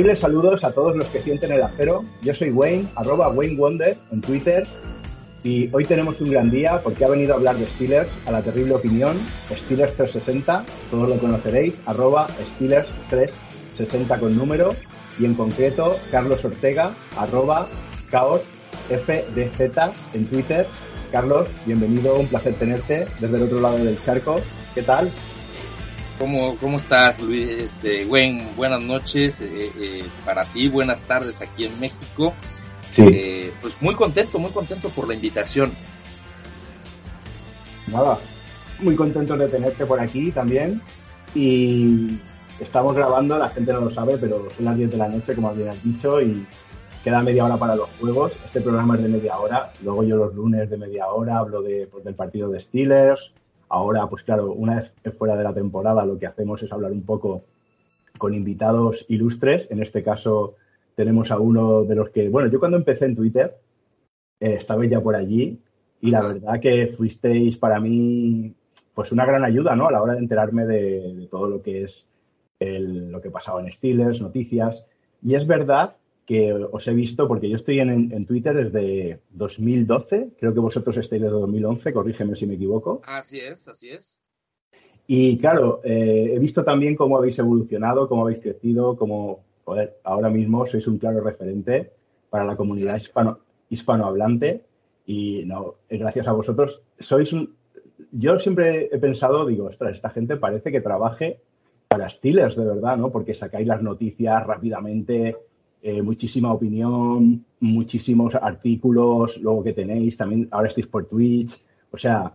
Terribles saludos a todos los que sienten el acero. Yo soy Wayne, arroba Wayne Wonder en Twitter. Y hoy tenemos un gran día porque ha venido a hablar de Steelers a la terrible opinión, Steelers 360, todos lo conoceréis, arroba Steelers 360 con número. Y en concreto, Carlos Ortega, arroba Caos FDZ en Twitter. Carlos, bienvenido, un placer tenerte desde el otro lado del charco. ¿Qué tal? ¿Cómo, cómo estás, Luis? Este, Wayne, buenas noches eh, eh, para ti, buenas tardes aquí en México. Sí. Eh, pues muy contento, muy contento por la invitación. Nada, muy contento de tenerte por aquí también. Y estamos grabando, la gente no lo sabe, pero son las 10 de la noche, como bien has dicho, y queda media hora para los juegos. Este programa es de media hora. Luego yo los lunes de media hora hablo de, pues, del partido de Steelers, Ahora, pues claro, una vez fuera de la temporada, lo que hacemos es hablar un poco con invitados ilustres. En este caso, tenemos a uno de los que, bueno, yo cuando empecé en Twitter, eh, estabais ya por allí y la verdad que fuisteis para mí, pues una gran ayuda, ¿no? A la hora de enterarme de, de todo lo que es el, lo que pasaba en Steelers, noticias. Y es verdad que os he visto, porque yo estoy en, en, Twitter desde 2012, creo que vosotros estáis desde 2011, corrígeme si me equivoco. Así es, así es. Y claro, eh, he visto también cómo habéis evolucionado, cómo habéis crecido, cómo, joder, ahora mismo sois un claro referente para la comunidad hispano, hispanohablante y no, gracias a vosotros sois un... Yo siempre he pensado, digo, ostras, esta gente parece que trabaje para Steelers de verdad, ¿no? Porque sacáis las noticias rápidamente, eh, muchísima opinión, muchísimos artículos, luego que tenéis, también ahora estáis por Twitch, o sea,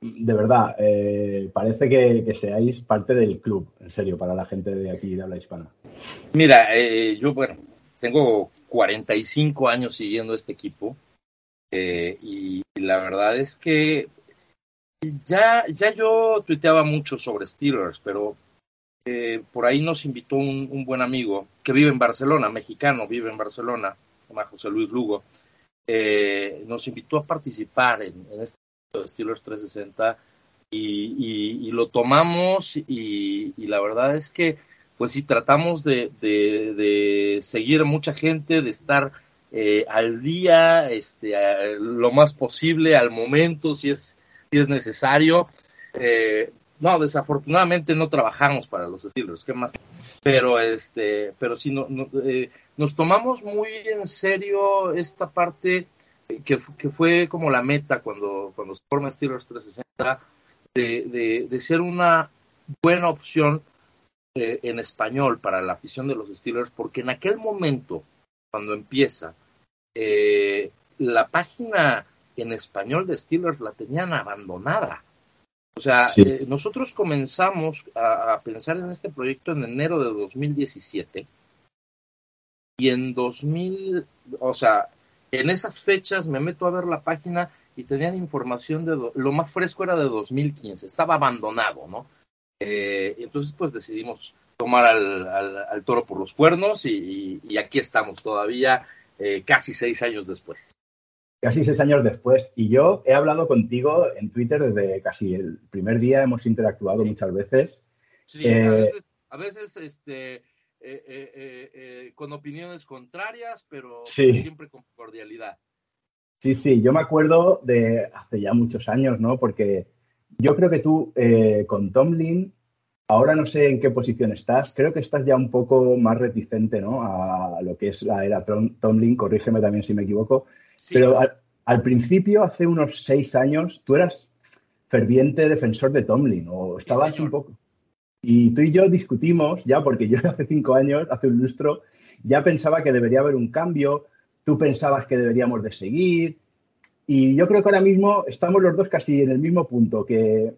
de verdad, eh, parece que, seáis parte del club, en serio, para la gente de aquí de habla hispana. Mira, eh, yo, bueno, tengo 45 años siguiendo este equipo y la verdad es que ya, ya yo tuiteaba mucho sobre Steelers, pero eh, por ahí nos invitó un, buen amigo que vive en Barcelona, mexicano, vive en Barcelona, se llama José Luis Lugo, eh, nos invitó a participar en, en este Steelers 360 y, y, lo tomamos y, la verdad es que pues sí tratamos de, seguir a mucha gente, de estar eh, al día, este, lo más posible, al momento, si es, si es necesario. Eh, no, desafortunadamente no trabajamos para los Steelers, ¿qué más? Pero este, pero sí no, eh, nos tomamos muy en serio esta parte que, que, fue como la meta cuando, cuando se forma Steelers 360 de, de, de ser una buena opción eh, en español para la afición de los Steelers, porque en aquel momento, cuando empieza, eh, la página en español de Steelers la tenían abandonada. O sea, sí. eh, nosotros comenzamos a, a, pensar en este proyecto en enero de 2017 y en 2000, o sea, en esas fechas me meto a ver la página y tenían información de, do, lo más fresco era de 2015, estaba abandonado, ¿no? Eh, entonces, pues decidimos tomar al, al, al toro por los cuernos y, y, y aquí estamos todavía, eh, casi seis años después casi seis años después. Y yo he hablado contigo en Twitter desde casi el primer día, hemos interactuado sí. muchas veces. Sí, eh, a veces, a veces este, eh, eh, con opiniones contrarias, pero sí. siempre con cordialidad. Sí, sí, yo me acuerdo de hace ya muchos años, ¿no? Porque yo creo que tú eh, con Tomlin, ahora no sé en qué posición estás, creo que estás ya un poco más reticente, ¿no? A lo que es la era Tomlin, corrígeme también si me equivoco Sí. Pero al, al, principio, hace unos seis años, tú eras ferviente defensor de Tomlin, o estabas sí, un poco. Y tú y yo discutimos ya, porque yo hace cinco años, hace un lustro, ya pensaba que debería haber un cambio, tú pensabas que deberíamos de seguir, y yo creo que ahora mismo estamos los dos casi en el mismo punto, que,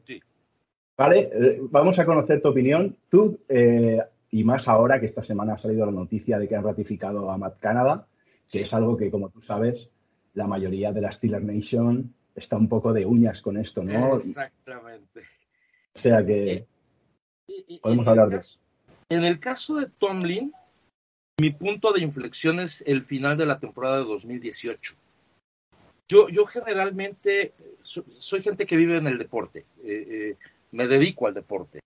¿vale? Eh, vamos a conocer tu opinión. Tú, eh, y más ahora que esta semana ha salido la noticia de que han ratificado a Matt Canada, que es algo que, como tú sabes, la mayoría de la Steeler Nation está un poco de uñas con esto, ¿no? Exactamente. O sea que podemos hablar de eso. En el caso de Tomlin, mi punto de inflexión es el final de la temporada de 2018. Yo, yo generalmente soy, gente que vive en el deporte, eh, eh, me dedico al deporte,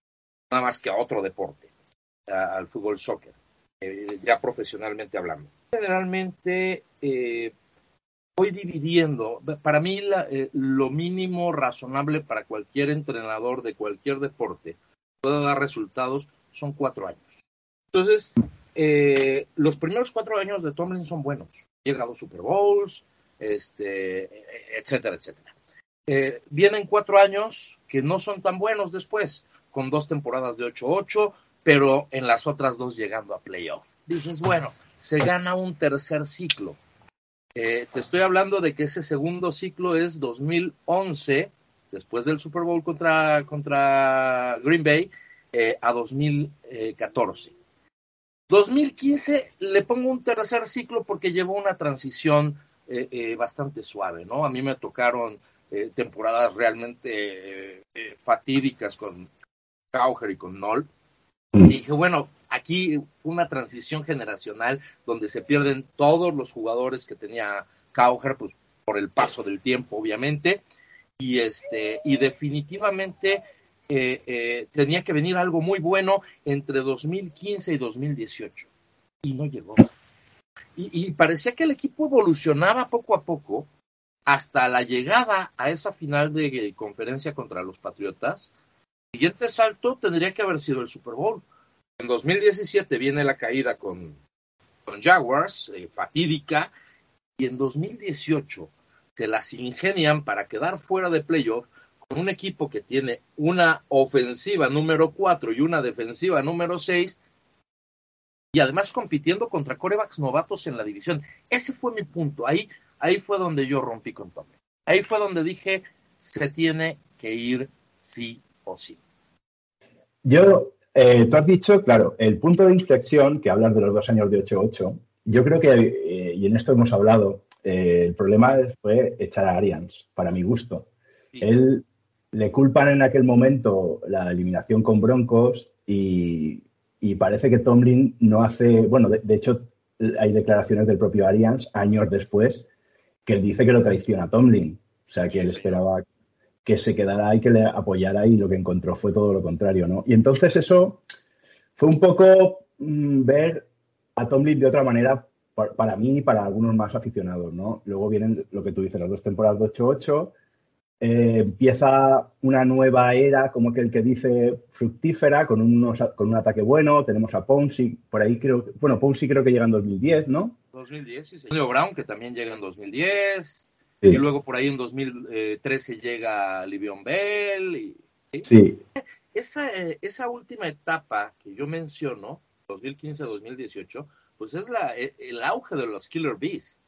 nada más que a otro deporte, al fútbol soccer, eh, ya profesionalmente hablando. Generalmente voy dividiendo, para mí lo mínimo razonable para cualquier entrenador de cualquier deporte pueda dar resultados son cuatro años. Entonces, los primeros cuatro años de Tomlin son buenos. Ha llegado Super Bowls, este, etcétera, etcétera. Eh, vienen cuatro años que no son tan buenos después, con dos temporadas de 8-8, pero en las otras dos llegando a playoff. Dices, bueno, se gana un tercer ciclo. Eh, te estoy hablando de que ese segundo ciclo es 2011, después del Super Bowl contra, contra Green Bay, eh, a 2014. 2015 le pongo un tercer ciclo porque llevó una transición eh, eh, bastante suave, ¿no? A mí me tocaron eh, temporadas realmente fatídicas con Cauger y con Noll. Mm. Y dije, bueno, aquí fue una transición generacional donde se pierden todos los jugadores que tenía Cauger, pues por el paso del tiempo, obviamente. Y, este, y definitivamente tenía que venir algo muy bueno entre 2015 y 2018. Y no llegó y, parecía que el equipo evolucionaba poco a poco hasta la llegada a esa final de conferencia contra los Patriotas. El siguiente salto tendría que haber sido el Super Bowl. En 2017 viene la caída con, Jaguars, eh, fatídica, y en 2018 se las ingenian para quedar fuera de playoff con un equipo que tiene una ofensiva número 4 y una defensiva número 6 y además compitiendo contra corebacks novatos en la división. Ese fue mi punto. Ahí, ahí fue donde yo rompí con Tommy. Ahí fue donde dije, se tiene que ir sí o sí. Yo, eh, tú has dicho, claro, el punto de inflexión, que hablas de los dos años de 8-8, yo creo que, eh, y en esto hemos hablado, eh, el problema fue echar a Arians, para mi gusto. Él le culpan en aquel momento la eliminación con Broncos y y parece que Tomlin no hace, bueno, de, hecho hay declaraciones del propio Arians años después que él dice que lo traiciona a Tomlin, o sea que él esperaba que se quedara y que le apoyara y lo que encontró fue todo lo contrario, ¿no? Y entonces eso fue un poco mm, ver a Tomlin de otra manera para mí y para algunos más aficionados, ¿no? Luego vienen lo que tú dices, las dos temporadas de 8-8, eh, empieza una nueva era, como que el que dice fructífera, con, unos, con un ataque bueno. Tenemos a Ponzi, por ahí creo, bueno, Ponzi creo que llega en 2010, ¿no? 2010, sí, señor Brown, que también llega en 2010. Y luego por ahí en 2013 llega Livion Bell. Y, ¿sí? Esa, esa última etapa que yo menciono, 2015-2018, pues es la, el auge de los Killer Bees.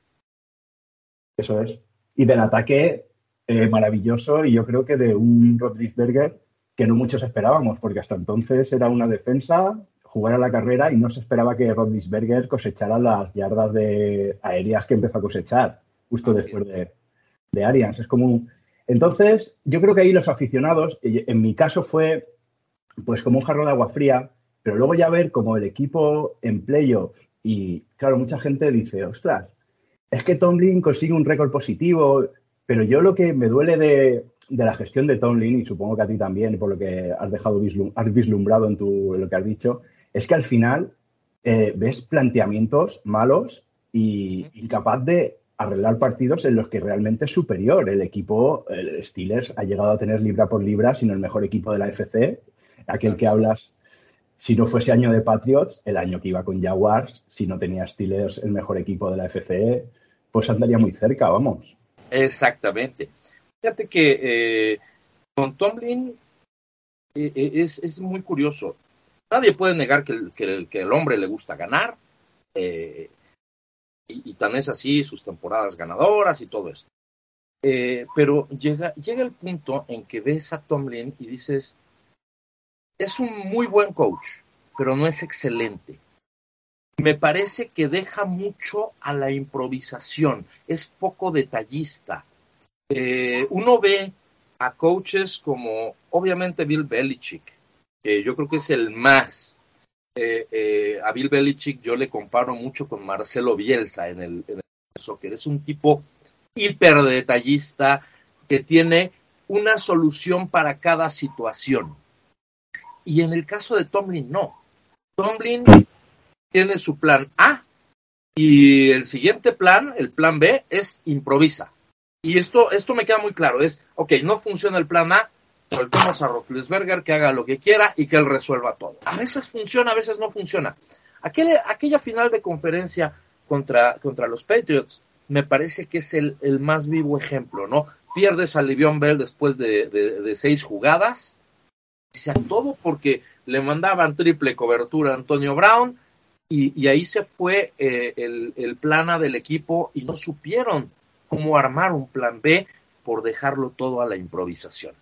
Eso es. Y del ataque eh, maravilloso y yo creo que de un Rodríguez que no muchos esperábamos, porque hasta entonces era una defensa, jugar a la carrera y no se esperaba que Rodríguez cosechara las yardas de aéreas que empezó a cosechar justo después de, de Arians. Es como Entonces, yo creo que ahí los aficionados, en mi caso fue pues como un jarro de agua fría, pero luego ya ver como el equipo en playoffs y claro, mucha gente dice, ostras, es que Tomlin consigue un récord positivo, pero yo lo que me duele de, la gestión de Tomlin, y supongo que a ti también, por lo que has dejado has vislumbrado en, tu, lo que has dicho, es que al final eh, ves planteamientos malos y incapaz de arreglar partidos en los que realmente es superior. El equipo, el Steelers, ha llegado a tener libra por libra, sino el mejor equipo de la FC. Aquel que hablas, si no fuese año de Patriots, el año que iba con Jaguars, si no tenía Steelers el mejor equipo de la FC, pues andaría muy cerca, vamos. Exactamente. Fíjate que eh, con Tomlin es, es, muy curioso. Nadie puede negar que, el, que, el, hombre le gusta ganar, y, tan es así sus temporadas ganadoras y todo esto. pero llega, llega el punto en que ves a Tomlin y dices, es un muy buen coach, pero no es excelente. Me parece que deja mucho a la improvisación, es poco detallista. Eh, uno ve a coaches como, obviamente, Bill Belichick, que yo creo que es el más. Eh, eh, a Bill Belichick yo le comparo mucho con Marcelo Bielsa en el, soccer. Es un tipo hiper detallista que tiene una solución para cada situación. Y en el caso de Tomlin, no. Tomlin tiene su plan A y el siguiente plan, el plan B, es improvisa. Y esto, esto me queda muy claro, es, ok, no funciona el plan A, soltemos a Roethlisberger que haga lo que quiera y que él resuelva todo. A veces funciona, a veces no funciona. Aquella, aquella final de conferencia contra, contra los Patriots me parece que es el, el más vivo ejemplo, ¿no? Pierdes a Livion Bell después de, de seis jugadas, sea todo porque le mandaban triple cobertura a Antonio Brown y, ahí se fue eh, el, el, plan A del equipo y no supieron cómo armar un plan B por dejarlo todo a la improvisación.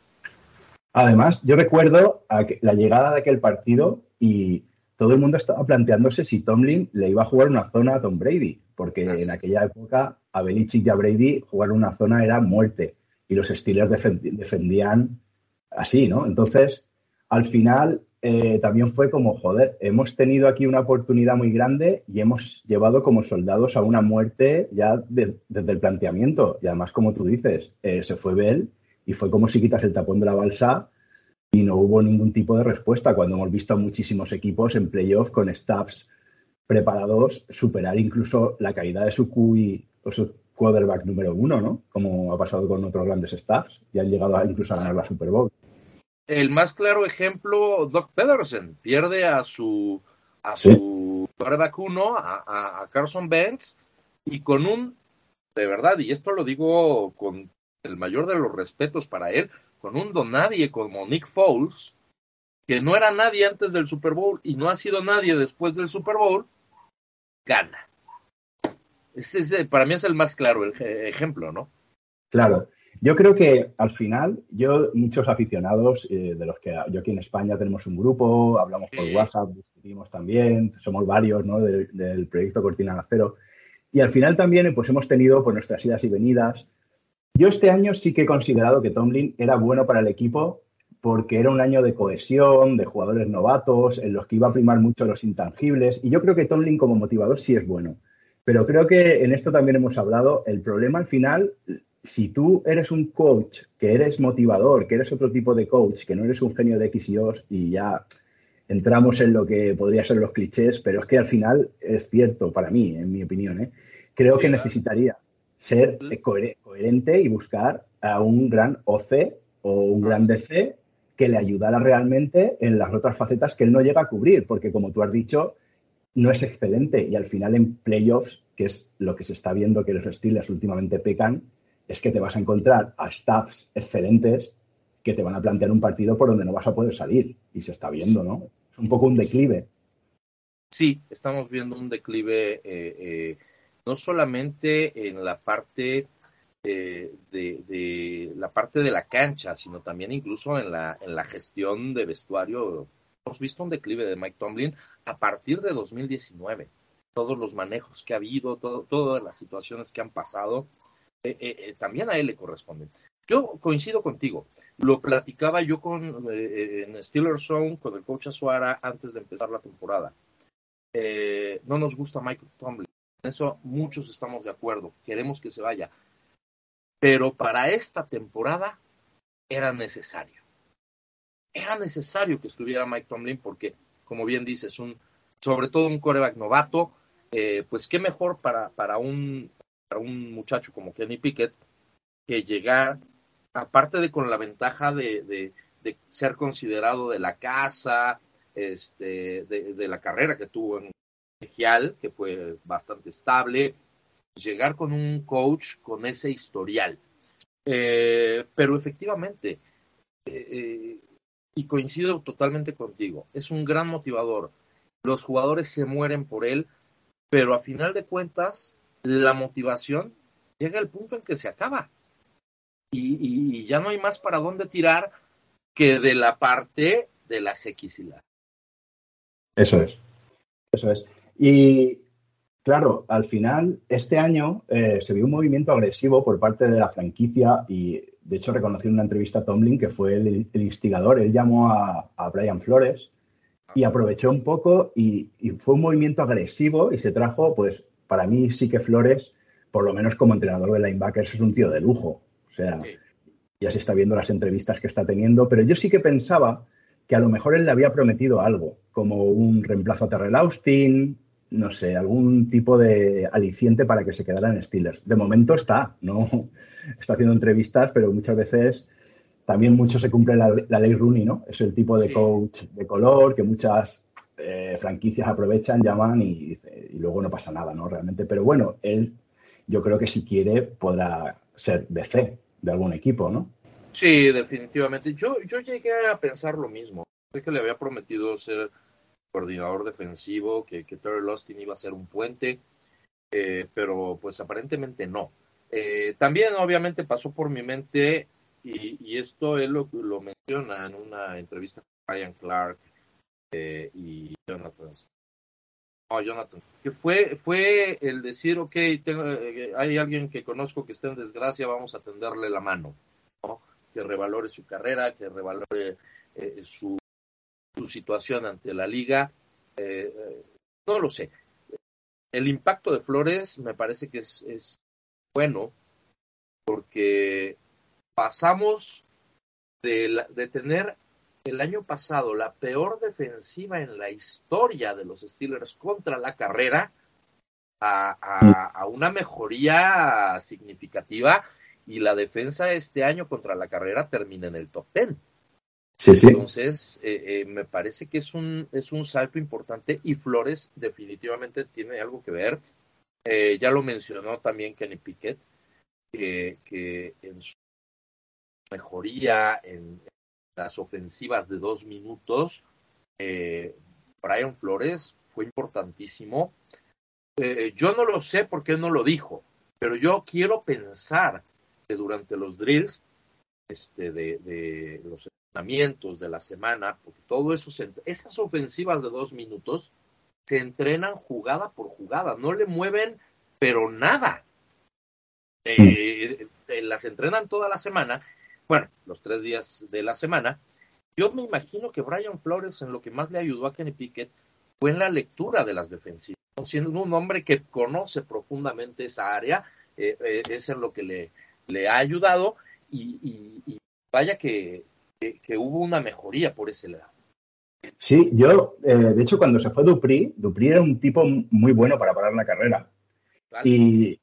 Además, yo recuerdo la llegada de aquel partido y todo el mundo estaba planteándose si Tomlin le iba a jugar una zona a Tom Brady, porque en aquella época a Belichick y a Brady jugar una zona era muerte y los Steelers defendían así, ¿no? Entonces, al final eh, también fue como, joder, hemos tenido aquí una oportunidad muy grande y hemos llevado como soldados a una muerte ya desde el planteamiento. Y además, como tú dices, eh, se fue Bell y fue como si quitas el tapón de la balsa y no hubo ningún tipo de respuesta cuando hemos visto a muchísimos equipos en playoff con staffs preparados superar incluso la caída de su QI o su quarterback número uno, ¿no? Como ha pasado con otros grandes staffs y han llegado incluso a ganar la Super Bowl el más claro ejemplo, Doc Pedersen, pierde a su a su uno, a, Carson Banks, y con un, de verdad, y esto lo digo con el mayor de los respetos para él, con un don nadie como Nick Foles, que no era nadie antes del Super Bowl y no ha sido nadie después del Super Bowl, gana. Ese, para mí es el más claro el ejemplo, ¿no? Claro. Yo creo que al final, yo, muchos aficionados, eh, de los que yo aquí en España tenemos un grupo, hablamos por WhatsApp, discutimos también, somos varios, ¿no? Del, proyecto Cortina de Acero. Y al final también, pues hemos tenido pues, nuestras idas y venidas. Yo este año sí que he considerado que Tomlin era bueno para el equipo porque era un año de cohesión, de jugadores novatos, en los que iba a primar mucho los intangibles. Y yo creo que Tomlin como motivador sí es bueno. Pero creo que en esto también hemos hablado, el problema al final si tú eres un coach, que eres motivador, que eres otro tipo de coach, que no eres un genio de X y O, y ya entramos en lo que podría ser los clichés, pero es que al final es cierto para mí, en mi opinión. ¿eh? Creo que necesitaría ser coherente y buscar a un gran OC o un gran DC que le ayudara realmente en las otras facetas que él no llega a cubrir, porque como tú has dicho, no es excelente y al final en playoffs, que es lo que se está viendo que los Steelers últimamente pecan, es que te vas a encontrar a staffs excelentes que te van a plantear un partido por donde no vas a poder salir. Y se está viendo, ¿no? Es un poco un declive. Sí, estamos viendo un declive eh, eh, no solamente en la parte eh, de, la parte de la cancha, sino también incluso en la, en la gestión de vestuario. Hemos visto un declive de Mike Tomlin a partir de 2019. Todos los manejos que ha habido, todas las situaciones que han pasado, eh, eh, eh, también a él le corresponde. Yo coincido contigo. Lo platicaba yo con en Steelers Zone con el coach Azuara antes de empezar la temporada. no nos gusta Michael Tomlin. Eso muchos estamos de acuerdo. Queremos que se vaya. Pero para esta temporada era necesario. Era necesario que estuviera Mike Tomlin porque, como bien dices, un, sobre todo un coreback novato, pues qué mejor para, para un un muchacho como Kenny Pickett que llegar, aparte de con la ventaja de, ser considerado de la casa, este, de, la carrera que tuvo en colegial, que fue bastante estable, llegar con un coach con ese historial. Eh, pero efectivamente, eh, eh, y coincido totalmente contigo, es un gran motivador. Los jugadores se mueren por él, pero a final de cuentas, la motivación llega al punto en que se acaba. Y, ya no hay más para dónde tirar que de la parte de las X y. Eso es. Eso es. Y claro, al final, este año eh, se vio un movimiento agresivo por parte de la franquicia y de hecho reconocí en una entrevista a Tomlin que fue el, instigador. Él llamó a, Brian Flores y aprovechó un poco y, y, fue un movimiento agresivo y se trajo, pues, para mí sí que Flores, por lo menos como entrenador de linebackers, es un tío de lujo. O sea, ya se está viendo las entrevistas que está teniendo, pero yo sí que pensaba que a lo mejor él le había prometido algo, como un reemplazo a Terrell Austin, no sé, algún tipo de aliciente para que se quedara en Steelers. De momento está, no está haciendo entrevistas, pero muchas veces también mucho se cumple la, ley Rooney, ¿no? Es el tipo de coach de color que muchas eh, franquicias aprovechan, llaman y, y, luego no pasa nada, ¿no? Realmente, pero bueno, él yo creo que si quiere podrá ser DC de algún equipo, ¿no? Sí, definitivamente. Yo, yo llegué a pensar lo mismo. Sé que le había prometido ser coordinador defensivo, que, Terry Austin iba a ser un puente, eh, pero pues aparentemente no. Eh, también obviamente pasó por mi mente, y, esto él lo, menciona en una entrevista con Ryan Clark eh, y Jonathan Jonathan, que fue, fue el decir, ok, eh, hay alguien que conozco que está en desgracia, vamos a tenderle la mano, que revalore su carrera, que revalore eh, su, situación ante la liga. Eh, no lo sé. El impacto de Flores me parece que es, bueno porque pasamos de, de tener el año pasado la peor defensiva en la historia de los Steelers contra la carrera a, una mejoría significativa y la defensa este año contra la carrera termina en el top ten. Entonces, eh, eh, me parece que es un, es un salto importante y Flores definitivamente tiene algo que ver. Eh, ya lo mencionó también Kenny Pickett, que en su mejoría en, las ofensivas de dos minutos, eh, Brian Flores fue importantísimo. Eh, yo no lo sé por qué no lo dijo, pero yo quiero pensar que durante los drills, este, de, los entrenamientos de la semana, porque todo eso, esas ofensivas de dos minutos se entrenan jugada por jugada, no le mueven, pero nada. Eh, las entrenan toda la semana bueno, los tres días de la semana. Yo me imagino que Brian Flores en lo que más le ayudó a Kenny Pickett fue en la lectura de las defensivas. Siendo un hombre que conoce profundamente esa área, eh, eh, es en lo que le, le ha ayudado y, vaya que, hubo una mejoría por ese lado. Sí, yo, eh, de hecho, cuando se fue Dupri, Dupri era un tipo muy bueno para parar la carrera. Y,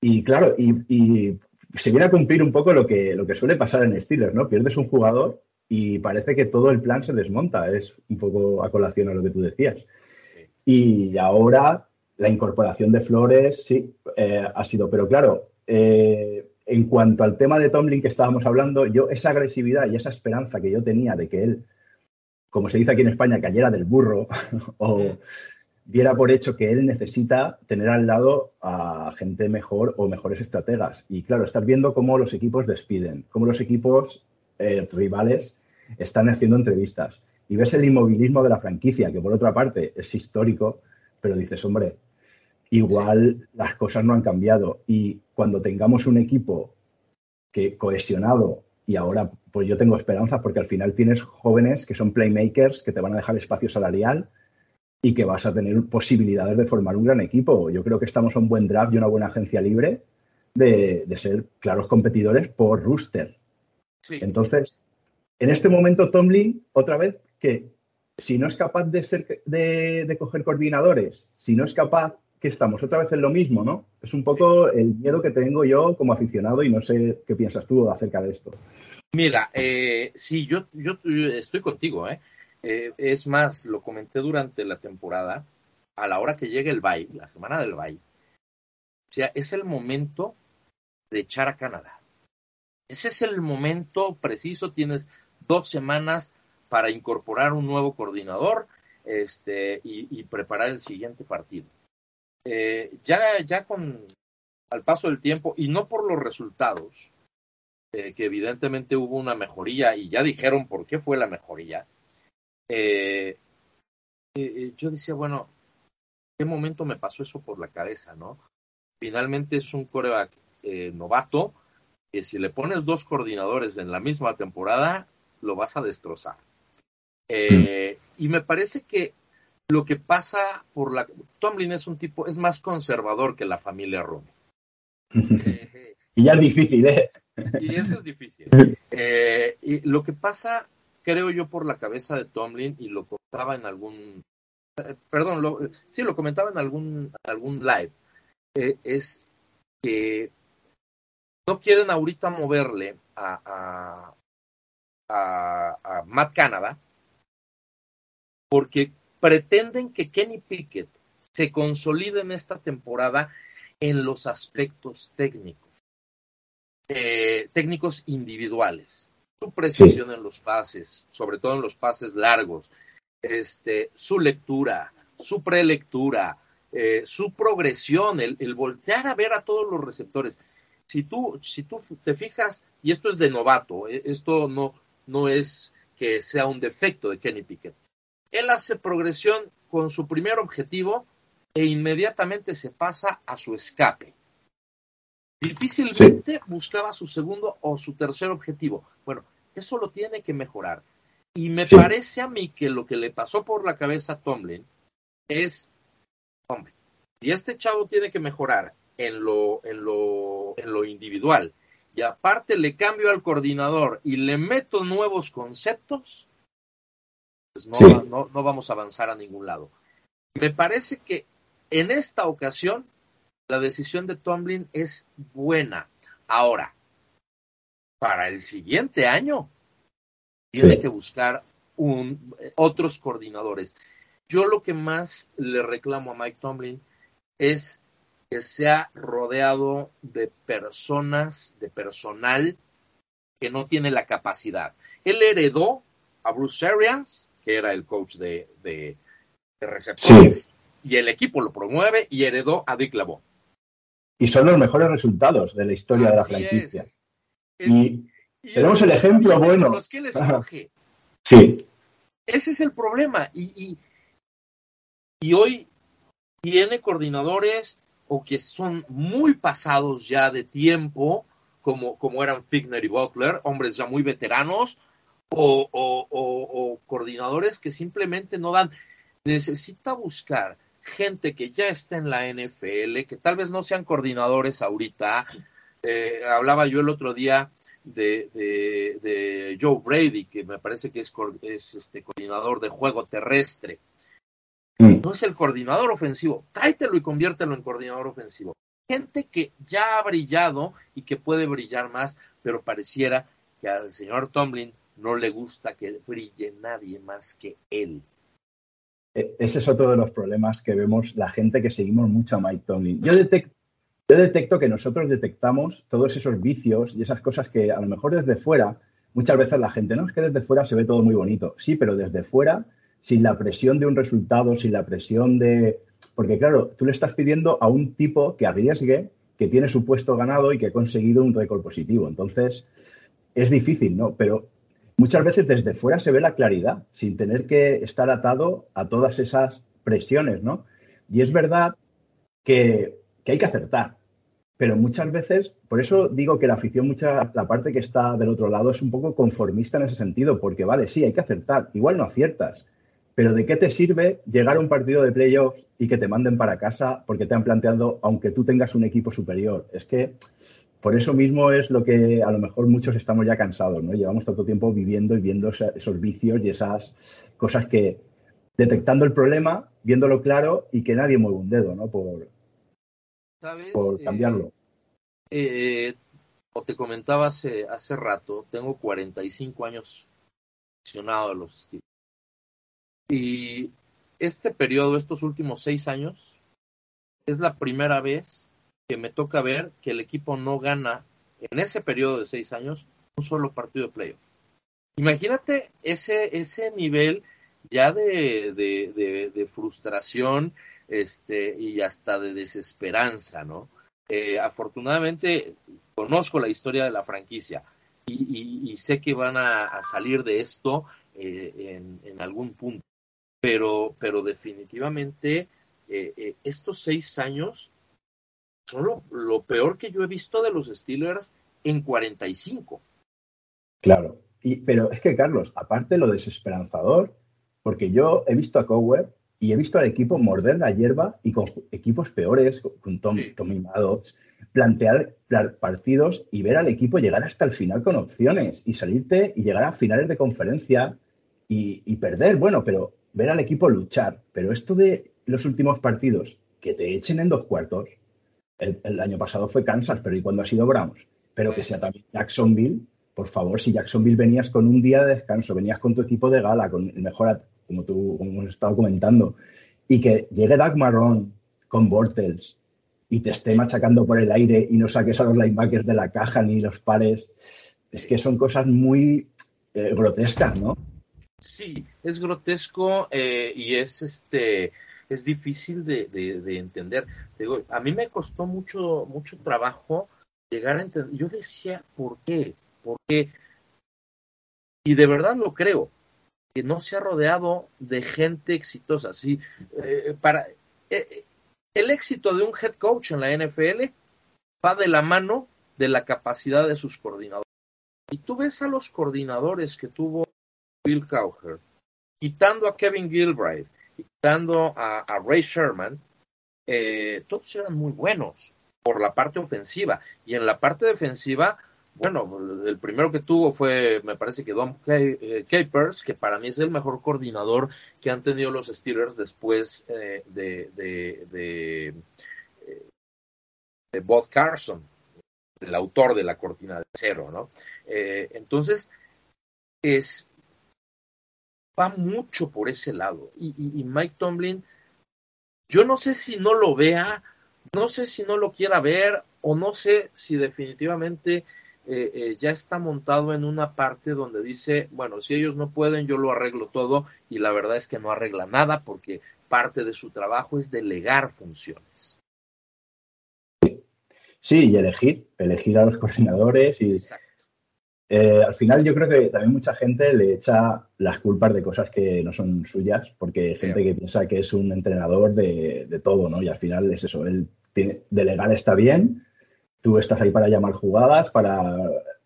y, claro, y, se viene a cumplir un poco lo que, lo que suele pasar en Steelers, ¿no? Pierdes un jugador y parece que todo el plan se desmonta. Es un poco a colación a lo que tú decías. Y ahora la incorporación de Flores, sí, eh, ha sido. Pero claro, eh, en cuanto al tema de Tomlin que estábamos hablando, yo esa agresividad y esa esperanza que yo tenía de que él, como se dice aquí en España, cayera del burro o diera por hecho que él necesita tener al lado a gente mejor o mejores estrategas. Y claro, estás viendo cómo los equipos despiden, cómo los equipos eh, rivales están haciendo entrevistas. Y ves el inmovilismo de la franquicia, que por otra parte es histórico, pero dices, hombre, igual las cosas no han cambiado. Y cuando tengamos un equipo que cohesionado, y ahora pues yo tengo esperanzas porque al final tienes jóvenes que son playmakers, que te van a dejar espacio salarial, y que vas a tener posibilidades de formar un gran equipo. Yo creo que estamos a un buen draft y una buena agencia libre de, ser claros competidores por rooster. Entonces, en este momento, Tomlin, otra vez, que si no es capaz de, ser, de, coger coordinadores, si no es capaz, que estamos otra vez en lo mismo, ¿no? Es un poco el miedo que tengo yo como aficionado y no sé qué piensas tú acerca de esto. Mira, eh, sí, yo, yo estoy contigo, ¿eh? Eh, es más, lo comenté durante la temporada, a la hora que llegue el bye, la semana del bye, o sea, es el momento de echar a Canadá. Ese es el momento preciso, tienes dos semanas para incorporar un nuevo coordinador este, y, preparar el siguiente partido. Eh, ya, ya con al paso del tiempo y no por los resultados, eh, que evidentemente hubo una mejoría y ya dijeron por qué fue la mejoría, eh, yo decía, bueno, ¿qué momento me pasó eso por la cabeza, no? Finalmente es un coreback novato que si le pones dos coordinadores en la misma temporada, lo vas a destrozar. Eh, y me parece que lo que pasa por la... Tomlin es un tipo, es más conservador que la familia Rooney. y ya es difícil, ¿eh? y eso es difícil. Eh, y lo que pasa, creo yo, por la cabeza de Tomlin, y lo contaba en algún... Eh, perdón, lo, sí, lo comentaba en algún, algún live, es que no quieren ahorita moverle a, a, a Matt Canada porque pretenden que Kenny Pickett se consolide en esta temporada en los aspectos técnicos, eh, técnicos individuales, su precisión en los pases, sobre todo en los pases largos, este, su lectura, su prelectura, eh, su progresión, el, el, voltear a ver a todos los receptores. Si tú, si tú te fijas, y esto es de novato, eh, esto no, no es que sea un defecto de Kenny Pickett, él hace progresión con su primer objetivo e inmediatamente se pasa a su escape. Difícilmente buscaba su segundo o su tercer objetivo. Bueno, eso lo tiene que mejorar. Y me parece a mí que lo que le pasó por la cabeza a Tomlin es, hombre, si este chavo tiene que mejorar en lo, en lo, en lo individual y aparte le cambio al coordinador y le meto nuevos conceptos, pues no, no, vamos a avanzar a ningún lado. Me parece que en esta ocasión la decisión de Tomlin es buena. Ahora, para el siguiente año, tiene que buscar un, otros coordinadores. Yo lo que más le reclamo a Mike Tomlin es que sea rodeado de personas, de personal que no tiene la capacidad. Él heredó a Bruce Arians, que era el coach de, de, receptores, y el equipo lo promueve y heredó a Dick LeBeau. Y son los mejores resultados de la historia de la franquicia. Y, tenemos el ejemplo bueno. Los que escoge. Sí. Ese es el problema. Y, y, hoy tiene coordinadores o que son muy pasados ya de tiempo, como, como eran Figner y Butler, hombres ya muy veteranos, o, coordinadores que simplemente no dan. Necesita buscar gente que ya está en la NFL, que tal vez no sean coordinadores ahorita. Eh, hablaba yo el otro día de, de, Joe Brady, que me parece que es, es este coordinador de juego terrestre. Mm. No es el coordinador ofensivo, tráetelo y conviértelo en coordinador ofensivo. Gente que ya ha brillado y que puede brillar más, pero pareciera que al señor Tomlin no le gusta que brille nadie más que él. E, ese es otro de los problemas que vemos la gente que seguimos mucho a Mike Tomlin. Yo detecto, yo detecto que nosotros detectamos todos esos vicios y esas cosas que a lo mejor desde fuera, muchas veces la gente, no, es que desde fuera se ve todo muy bonito. Sí, pero desde fuera, sin la presión de un resultado, sin la presión de... Porque claro, tú le estás pidiendo a un tipo que arriesgue, que tiene su puesto ganado y que ha conseguido un récord positivo. Entonces, es difícil, ¿no? Pero muchas veces desde fuera se ve la claridad, sin tener que estar atado a todas esas presiones, ¿no? Y es verdad que, hay que acertar, pero muchas veces, por eso digo que la afición, mucha, la parte que está del otro lado es un poco conformista en ese sentido, porque vale, sí, hay que acertar, igual no aciertas, pero ¿de qué te sirve llegar a un partido de playoffs y que te manden para casa porque te han planteado, aunque tú tengas un equipo superior? Es que por eso mismo es lo que a lo mejor muchos estamos ya cansados, ¿no? Llevamos tanto tiempo viviendo y viendo esos vicios y esas cosas que detectando el problema, viéndolo claro y que nadie mueve un dedo, ¿no? Por, por eh, cambiarlo. Eh, o te comentaba hace, hace rato, tengo 45 años aficionado a los estilos. Y este periodo, estos últimos seis años, es la primera vez que me toca ver que el equipo no gana en ese periodo de seis años un solo partido de playoff. Imagínate ese, ese nivel ya de, de, frustración este, y hasta de desesperanza, ¿no? Eh, afortunadamente conozco la historia de la franquicia y, sé que van a, salir de esto eh, en, algún punto, pero, pero definitivamente eh, estos seis años son lo, lo, peor que yo he visto de los Steelers en 45. Claro, y, pero es que Carlos, aparte lo desesperanzador, porque yo he visto a Cower y he visto al equipo morder la hierba y con equipos peores, con Tom, Tommy Maddox, plantear partidos y ver al equipo llegar hasta el final con opciones y salirte y llegar a finales de conferencia y, perder. Bueno, pero ver al equipo luchar. Pero esto de los últimos partidos, que te echen en dos cuartos, el, año pasado fue Kansas, pero ¿y cuando ha sido Browns? Pero que sea también Jacksonville, por favor, si Jacksonville venías con un día de descanso, venías con tu equipo de gala, con el mejor como tú como hemos estado comentando, y que llegue Doug Marrón con Bortles y te esté machacando por el aire y no saques a los linebackers de la caja ni los pares, es que son cosas muy eh, grotescas, ¿no? Sí, es grotesco eh, y es este es difícil de, de, entender. a mí me costó mucho mucho trabajo llegar a entender. Yo decía, ¿por qué? ¿Por qué? Y de verdad lo creo que no se ha rodeado de gente exitosa. ¿sí? Eh, para, eh, el éxito de un head coach en la NFL va de la mano de la capacidad de sus coordinadores. Y tú ves a los coordinadores que tuvo Bill Cowher, quitando a Kevin Gilbride, a, Ray Sherman, eh, todos eran muy buenos por la parte ofensiva. Y en la parte defensiva, bueno, el primero que tuvo fue, me parece que Don eh, Capers, que para mí es el mejor coordinador que han tenido los Steelers después eh, de, de, de, de, Bob Carson, el autor de la cortina de cero, ¿no? Eh, entonces, es, va mucho por ese lado. Y, y Mike Tomlin, yo no sé si no lo vea, no sé si no lo quiera ver, o no sé si definitivamente eh, eh, ya está montado en una parte donde dice, bueno, si ellos no pueden, yo lo arreglo todo y la verdad es que no arregla nada porque parte de su trabajo es delegar funciones. Sí, y elegir, elegir a los coordinadores y eh, al final yo creo que también mucha gente le echa las culpas de cosas que no son suyas, porque hay gente que piensa que es un entrenador de, de, todo, ¿no? Y al final es eso, él tiene, delegar está bien, Tú estás ahí para llamar jugadas, para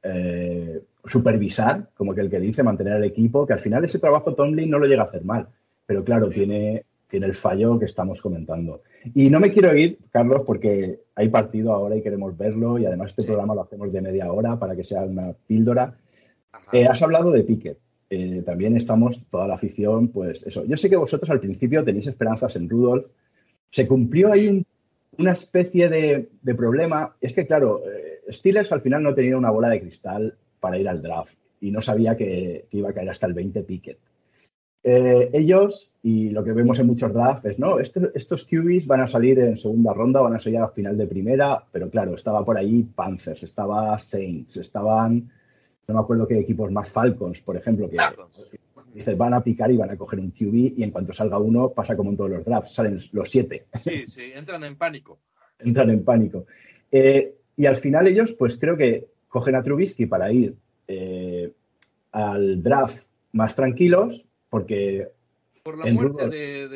eh, supervisar, como que el que dice, mantener el equipo, que al final ese trabajo Tomlin no lo llega a hacer mal, pero claro, tiene, tiene el fallo que estamos comentando. Y no me quiero ir, Carlos, porque hay partido ahora y queremos verlo y además este programa lo hacemos de media hora para que sea una píldora. Eh, has hablado de Piquet. Eh, también estamos, toda la afición, pues eso. Yo sé que vosotros al principio tenéis esperanzas en Rudolf. Se cumplió ahí un una especie de, problema. Es que, claro, eh, Steelers al final no tenía una bola de cristal para ir al draft y no sabía que, iba a caer hasta el 20 Pickett. Eh, ellos, y lo que vemos en muchos drafts es, no, estos QBs van a salir en segunda ronda, van a salir a final de primera, pero claro, estaba por ahí Panthers, estaba Saints, estaban, no me acuerdo qué equipos más, Falcons, por ejemplo, que, Dices, van a picar y van a coger un QB y en cuanto salga uno pasa como en todos los drafts, salen los siete. Sí, sí, entran en pánico. entran en pánico. Eh, y al final ellos, pues creo que cogen a Trubisky para ir eh, al draft más tranquilos, porque... Por la muerte de,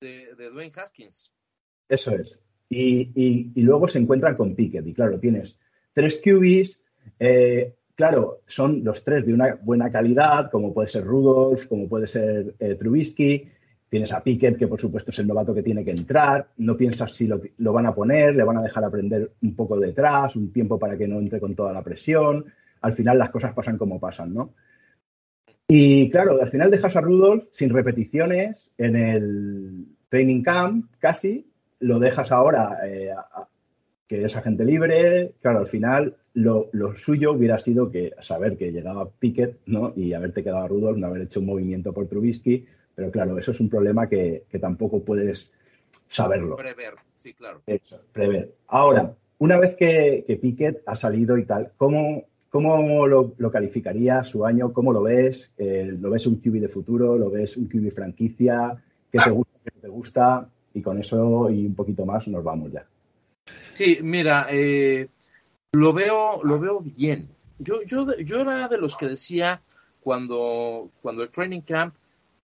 de, de, Dwayne Haskins. Eso es. Y, y, luego se encuentran con Pickett. Y claro, tienes tres QBs, eh, claro, son los tres de una buena calidad, como puede ser Rudolph, como puede ser eh, Trubisky. Tienes a Pickett, que por supuesto es el novato que tiene que entrar. No piensas si lo, van a poner, le van a dejar aprender un poco detrás, un tiempo para que no entre con toda la presión. Al final las cosas pasan como pasan, ¿no? Y claro, al final dejas a Rudolph sin repeticiones en el training camp, casi. Lo dejas ahora eh, que es agente libre. Claro, al final lo, suyo hubiera sido que saber que llegaba Pickett ¿no? y haberte quedado a Rudolph, no haber hecho un movimiento por Trubisky, pero claro, eso es un problema que, tampoco puedes saberlo. Prever, sí, claro. prever. Ahora, una vez que, que, Pickett ha salido y tal, ¿cómo, ¿cómo lo, lo calificarías su año? ¿Cómo lo ves? Eh, ¿Lo ves un QB de futuro? ¿Lo ves un QB franquicia? ¿Qué te gusta? ¿Qué no te gusta? Y con eso y un poquito más nos vamos ya. Sí, mira, eh, lo veo, lo veo bien. Yo, yo, yo era de los que decía cuando, cuando el training camp,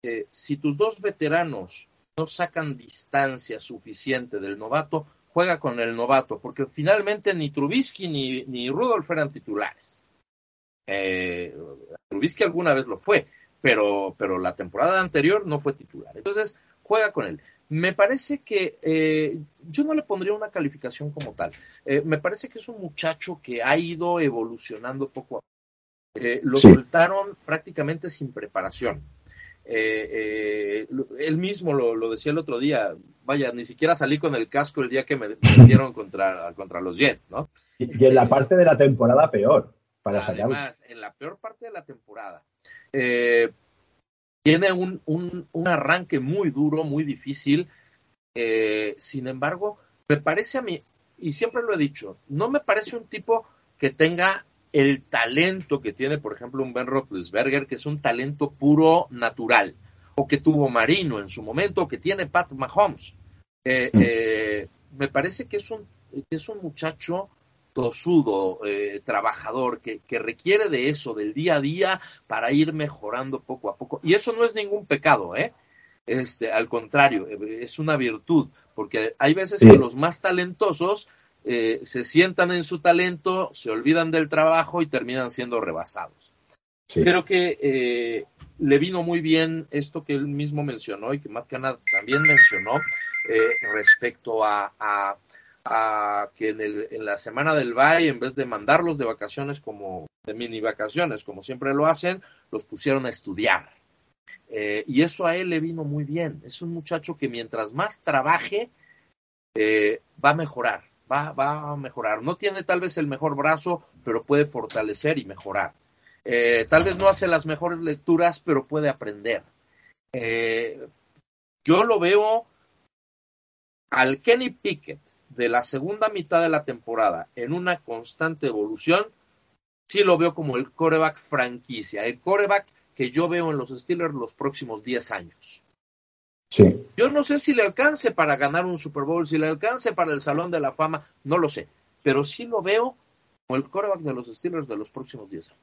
eh, si tus dos veteranos no sacan distancia suficiente del novato, juega con el novato, porque finalmente ni Trubisky ni, ni Rudolf eran titulares. Eh, Trubisky alguna vez lo fue, pero, pero la temporada anterior no fue titular. Entonces, juega con él. Me parece que eh, yo no le pondría una calificación como tal. Eh, me parece que es un muchacho que ha ido evolucionando poco a poco. Eh, lo soltaron prácticamente sin preparación. Él mismo lo, decía el otro día, vaya, ni siquiera salí con el casco el día que me metieron contra, contra los Jets, ¿no? Y, en la parte de la temporada peor, para Además, en la peor parte de la temporada. Eh, tiene un, un, arranque muy duro, muy difícil. Eh, sin embargo, me parece a mí, y siempre lo he dicho, no me parece un tipo que tenga el talento que tiene, por ejemplo, un Ben Roethlisberger, que es un talento puro natural, o que tuvo Marino en su momento, o que tiene Pat Mahomes. Eh, mm. eh, me parece que es un, que es un muchacho tosudo, eh, trabajador, que, requiere de eso, del día a día, para ir mejorando poco a poco. Y eso no es ningún pecado, ¿eh? Este, al contrario, eh, es una virtud, porque hay veces que los más talentosos eh, se sientan en su talento, se olvidan del trabajo y terminan siendo rebasados. Creo que le vino muy bien esto que él mismo mencionó y que Matt también mencionó respecto a a que en, el, en la semana del bye, en vez de mandarlos de vacaciones como de mini vacaciones, como siempre lo hacen, los pusieron a estudiar. Eh, y eso a él le vino muy bien. Es un muchacho que mientras más trabaje, eh, va a mejorar, va, va, a mejorar. No tiene tal vez el mejor brazo, pero puede fortalecer y mejorar. Eh, tal vez no hace las mejores lecturas, pero puede aprender. yo lo veo al Kenny Pickett de la segunda mitad de la temporada en una constante evolución, sí lo veo como el coreback franquicia, el coreback que yo veo en los Steelers los próximos 10 años. Sí. Yo no sé si le alcance para ganar un Super Bowl, si le alcance para el Salón de la Fama, no lo sé, pero sí lo veo como el coreback de los Steelers de los próximos 10 años.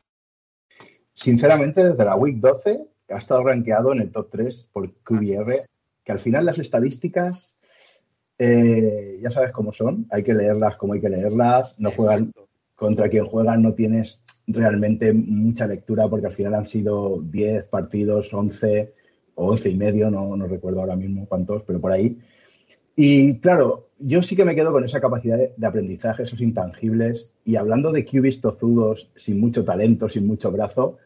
Sinceramente, desde la Week 12 ha estado rankeado en el top 3 por QBR, que al final las estadísticas eh, ya sabes cómo son, hay que leerlas como hay que leerlas, no juegan contra quien juegan, no tienes realmente mucha lectura porque al final han sido 10 partidos, 11 o 11 y medio, no, no recuerdo ahora mismo cuántos, pero por ahí. Y claro, yo sí que me quedo con esa capacidad de, de aprendizaje, esos intangibles. Y hablando de QBs tozudos, sin mucho talento, sin mucho brazo,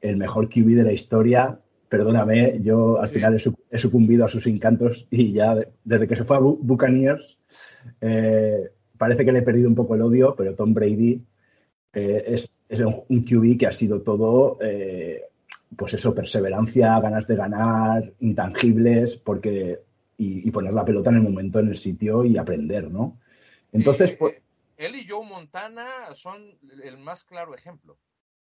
el mejor QB de la historia perdóname, yo al final he, sucumbido a sus encantos y ya desde que se fue a Buccaneers eh, parece que le he perdido un poco el odio, pero Tom Brady eh, es, un QB que ha sido todo, eh, pues eso, perseverancia, ganas de ganar, intangibles, porque y, poner la pelota en el momento, en el sitio y aprender, ¿no? Entonces, pues, él y Joe Montana son el más claro ejemplo.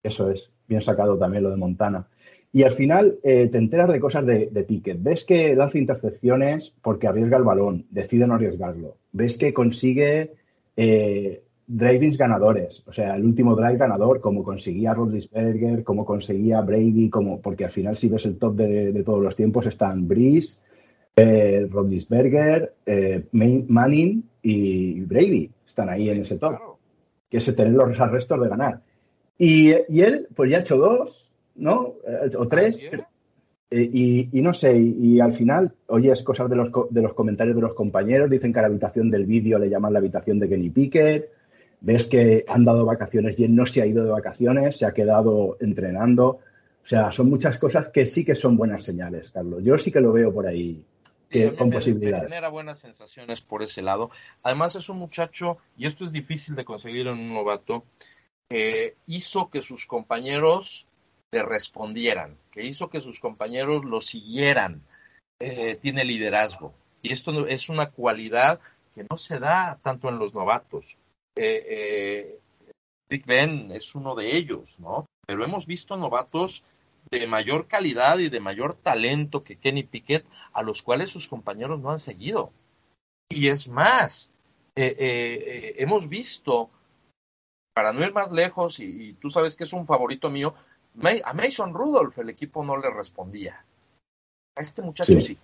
Eso es, bien sacado también lo de Montana. Y al final eh, te enteras de cosas de, de, Pickett. Ves que lanza intercepciones porque arriesga el balón, decide no arriesgarlo. Ves que consigue eh, drivings ganadores, o sea, el último drive ganador, como conseguía Rodlisberger, como conseguía Brady, como, porque al final si ves el top de, todos los tiempos están Breeze, eh, Rodlisberger, eh, Manning y Brady. Están ahí en ese top. Que es tener los arrestos de ganar. Y, y él, pues ya ha hecho dos, ¿no? Eh, o tres. Eh, y, no sé, y, al final oyes cosas de los, de los comentarios de los compañeros, dicen que a la habitación del vídeo le llaman la habitación de Kenny Pickett, ves que han dado vacaciones y él no se ha ido de vacaciones, se ha quedado entrenando. O sea, son muchas cosas que sí que son buenas señales, Carlos. Yo sí que lo veo por ahí. con posibilidades. genera buenas sensaciones por ese lado. Además es un muchacho, y esto es difícil de conseguir en un novato, que hizo que sus compañeros le respondieran, que hizo que sus compañeros lo siguieran. Eh, tiene liderazgo. Y esto es una cualidad que no se da tanto en los novatos. Eh, eh, Big Ben es uno de ellos, ¿no? Pero hemos visto novatos de mayor calidad y de mayor talento que Kenny Pickett, a los cuales sus compañeros no han seguido. Y es más, eh, eh, hemos visto, para no ir más lejos, y, tú sabes que es un favorito mío, a Mason Rudolph el equipo no le respondía. A este muchacho sí.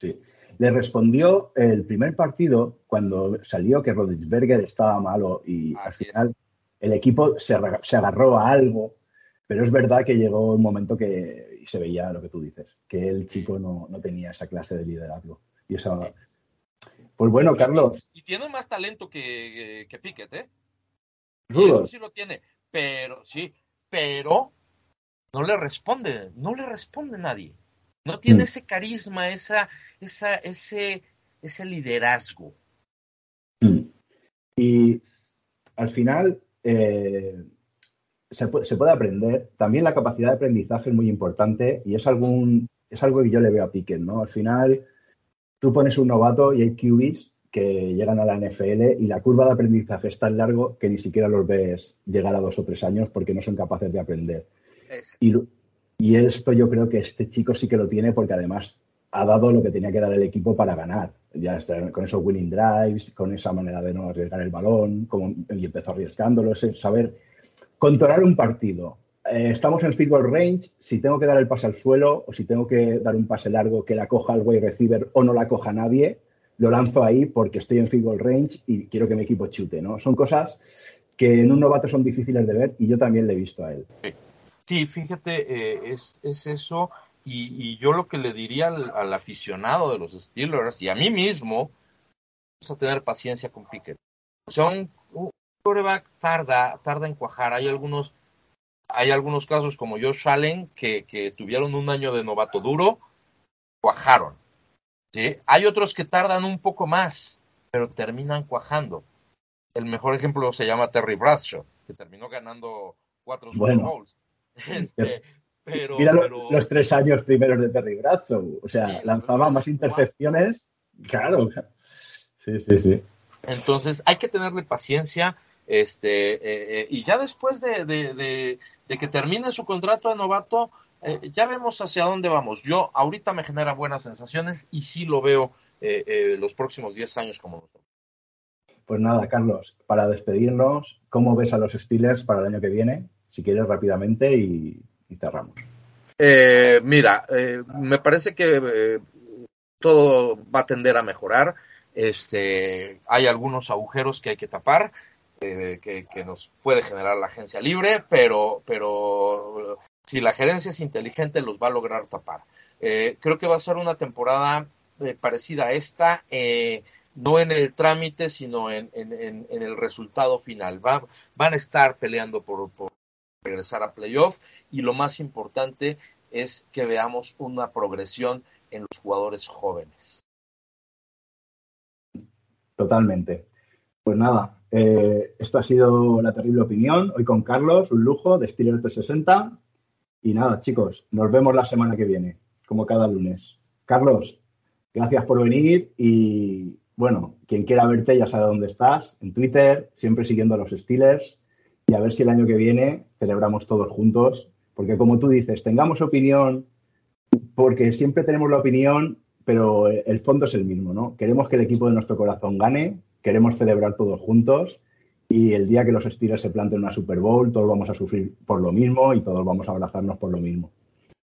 Sí. Le respondió el primer partido cuando salió que Rodríguez estaba malo y al final el equipo se, se, agarró a algo, pero es verdad que llegó un momento que se veía lo que tú dices, que el chico no, no tenía esa clase de liderazgo. Y eso, pues bueno, Carlos. Y tiene más talento que, que Piquet, ¿eh? Eso sí lo tiene, pero sí, pero no le responde, no le responde nadie. No tiene mm. ese carisma, esa, esa, ese, ese liderazgo. Mm. Y al final eh, se, puede, se, puede, aprender. También la capacidad de aprendizaje es muy importante y es, algún, es algo que yo le veo a Piquet, ¿no? Al final tú pones un novato y hay QBs que llegan a la NFL y la curva de aprendizaje es tan largo que ni siquiera los ves llegar a dos o tres años porque no son capaces de aprender. Y, y, esto yo creo que este chico sí que lo tiene porque además ha dado lo que tenía que dar el equipo para ganar. Ya con esos winning drives, con esa manera de no arriesgar el balón, como, y empezó arriesgándolo, saber controlar un partido. Eh, estamos en field goal range, si tengo que dar el pase al suelo o si tengo que dar un pase largo que la coja el wide receiver o no la coja nadie, lo lanzo ahí porque estoy en field goal range y quiero que mi equipo chute, ¿no? Son cosas que en un novato son difíciles de ver y yo también le he visto a él. Sí, fíjate, eh, es, es, eso. Y, yo lo que le diría al, aficionado de los Steelers y a mí mismo, es a tener paciencia con Pickett. O sea, un, coreback tarda, tarda en cuajar. Hay algunos, hay algunos casos como Josh Allen que, que tuvieron un año de novato duro, cuajaron. ¿sí? Hay otros que tardan un poco más, pero terminan cuajando. El mejor ejemplo se llama Terry Bradshaw, que terminó ganando cuatro Super Bowls. Este, pero, Mira los tres años primeros de Terry Bradshaw. O sea, lanzaba más intercepciones. Claro. Sí, sí, sí. Entonces hay que tenerle paciencia. Este, eh, eh, y ya después de, de, que termine su contrato de novato, eh, ya vemos hacia dónde vamos. Yo ahorita me genera buenas sensaciones y sí lo veo los próximos 10 años como nosotros. Pues nada, Carlos, para despedirnos, ¿cómo ves a los Steelers para el año que viene? Si quieres rápidamente y, cerramos. mira, me parece que todo va a tender a mejorar. Este, hay algunos agujeros que hay que tapar, eh, que, nos puede generar la agencia libre, pero, pero si la gerencia es inteligente, los va a lograr tapar. Eh, creo que va a ser una temporada eh, parecida a esta, no en el trámite, sino en, el resultado final. van a estar peleando por regresar a playoff y lo más importante es que veamos una progresión en los jugadores jóvenes. Totalmente. Pues nada, eh, esto ha sido la terrible opinión. Hoy con Carlos, un lujo de Steelers 360. Y nada, chicos, nos vemos la semana que viene, como cada lunes. Carlos, gracias por venir y bueno, quien quiera verte ya sabe dónde estás, en Twitter, siempre siguiendo a los Steelers y a ver si el año que viene celebramos todos juntos, porque como tú dices, tengamos opinión, porque siempre tenemos la opinión pero el fondo es el mismo, ¿no? Queremos que el equipo de nuestro corazón gane, queremos celebrar todos juntos y el día que los Steelers se planten una Super Bowl, todos vamos a sufrir por lo mismo y todos vamos a abrazarnos por lo mismo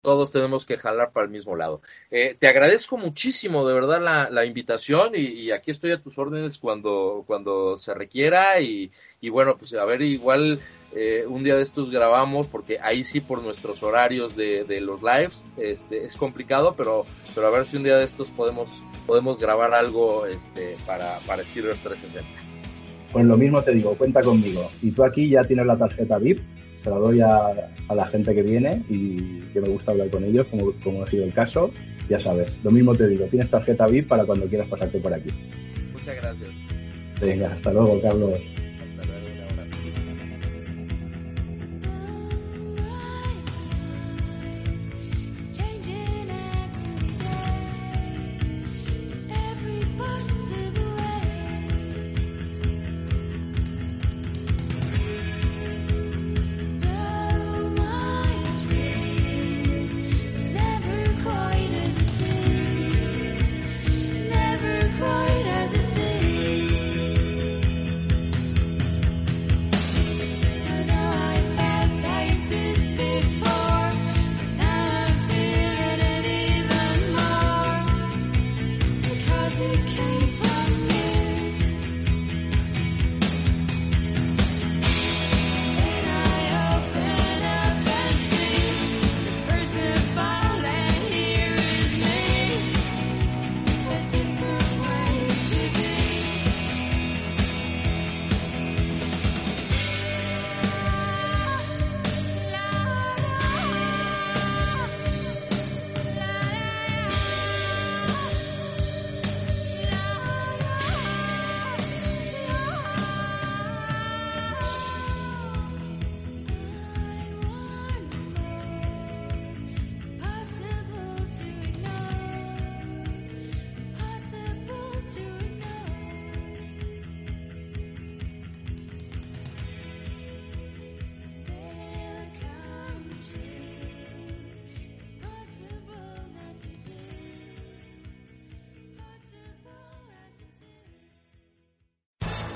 todos tenemos que jalar para el mismo lado. Eh, te agradezco muchísimo, de verdad, la, invitación y, aquí estoy a tus órdenes cuando, cuando se requiera y, bueno, pues a ver, igual eh, un día de estos grabamos porque ahí sí por nuestros horarios de, los lives este, es complicado, pero, pero a ver si un día de estos podemos, podemos grabar algo este, para, para Steelers 360. Pues lo mismo te digo, cuenta conmigo. Y tú aquí ya tienes la tarjeta VIP se la doy a, la gente que viene y que me gusta hablar con ellos, como, como ha sido el caso. Ya sabes, lo mismo te digo, tienes tarjeta VIP para cuando quieras pasarte por aquí. Muchas gracias. Venga, hasta luego, Carlos.